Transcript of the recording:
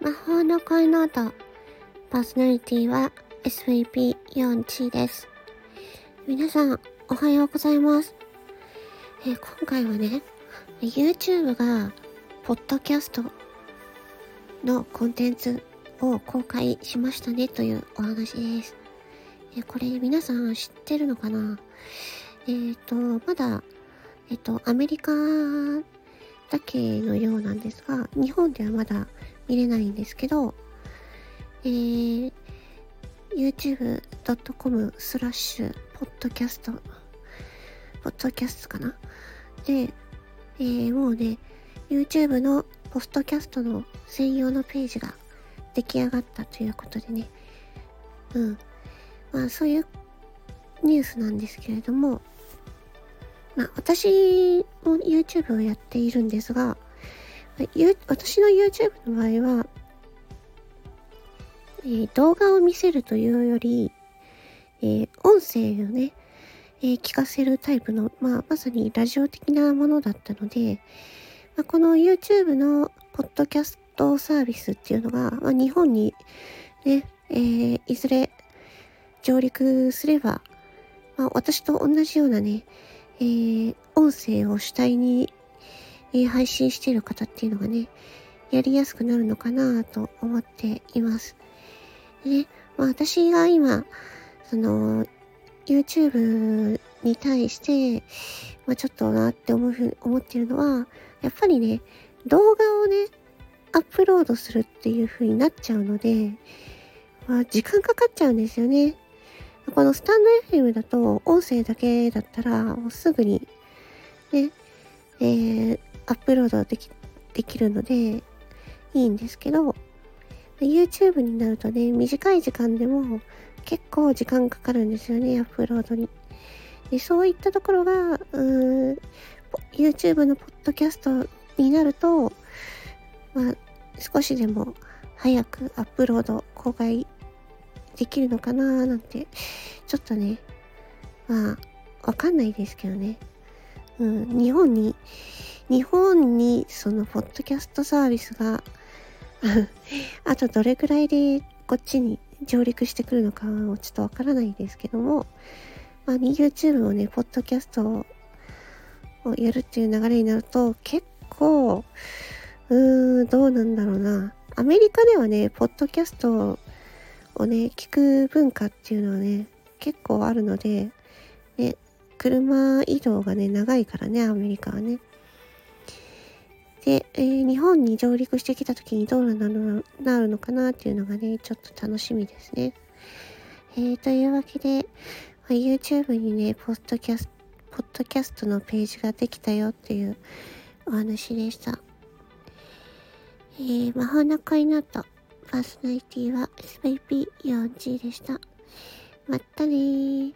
魔法の恋ノート。パーソナリティは SVP4 です。皆さん、おはようございます。えー、今回はね、YouTube が、ポッドキャストのコンテンツを公開しましたねというお話です。えー、これ皆さん知ってるのかな？えっ、ー、と、まだ、えっ、と、アメリカだけのようなんですが、日本ではまだ見れないんですけど、えー、youtube.com スラッシュ、ポッドキャスト、ポッドキャストかな？で、えー、もうね、YouTube のポストキャストの専用のページが出来上がったということでね、うん。まあそういうニュースなんですけれども、まあ、私も YouTube をやっているんですが、私の YouTube の場合は、えー、動画を見せるというより、えー、音声をね、えー、聞かせるタイプの、まあ、まさにラジオ的なものだったので、まあ、この YouTube のポッドキャストサービスっていうのが、まあ、日本にね、えー、いずれ上陸すれば、まあ、私と同じようなね、えー、音声を主体に、えー、配信してる方っていうのがね、やりやすくなるのかなと思っています。でね、まあ私が今、その、YouTube に対して、まあちょっとなって思う、思ってるのは、やっぱりね、動画をね、アップロードするっていう風になっちゃうので、まあ時間かかっちゃうんですよね。このスタンド FM だと音声だけだったらもうすぐにね、えー、アップロードできできるのでいいんですけど YouTube になるとね短い時間でも結構時間かかるんですよねアップロードに。でそういったところがうー YouTube のポッドキャストになるとまあ少しでも早くアップロード公開できるのかななんて、ちょっとね、まあ、わかんないですけどね。うん、日本に、日本にそのポッドキャストサービスが あとどれくらいでこっちに上陸してくるのかはちょっとわからないですけども、まあ、YouTube をね、ポッドキャストをやるっていう流れになると、結構、うーん、どうなんだろうな。アメリカではね、ポッドキャストをね、聞く文化っていうのはね、結構あるので、ね、車移動がね、長いからね、アメリカはね。で、えー、日本に上陸してきた時にどうなるのかなっていうのがね、ちょっと楽しみですね。えー、というわけで、ま、YouTube にね、ポッドキャスト、ポッドキャストのページができたよっていうお話でした。えー、魔法の恋の後。パーソナリティは SVP4G でした。まったねー。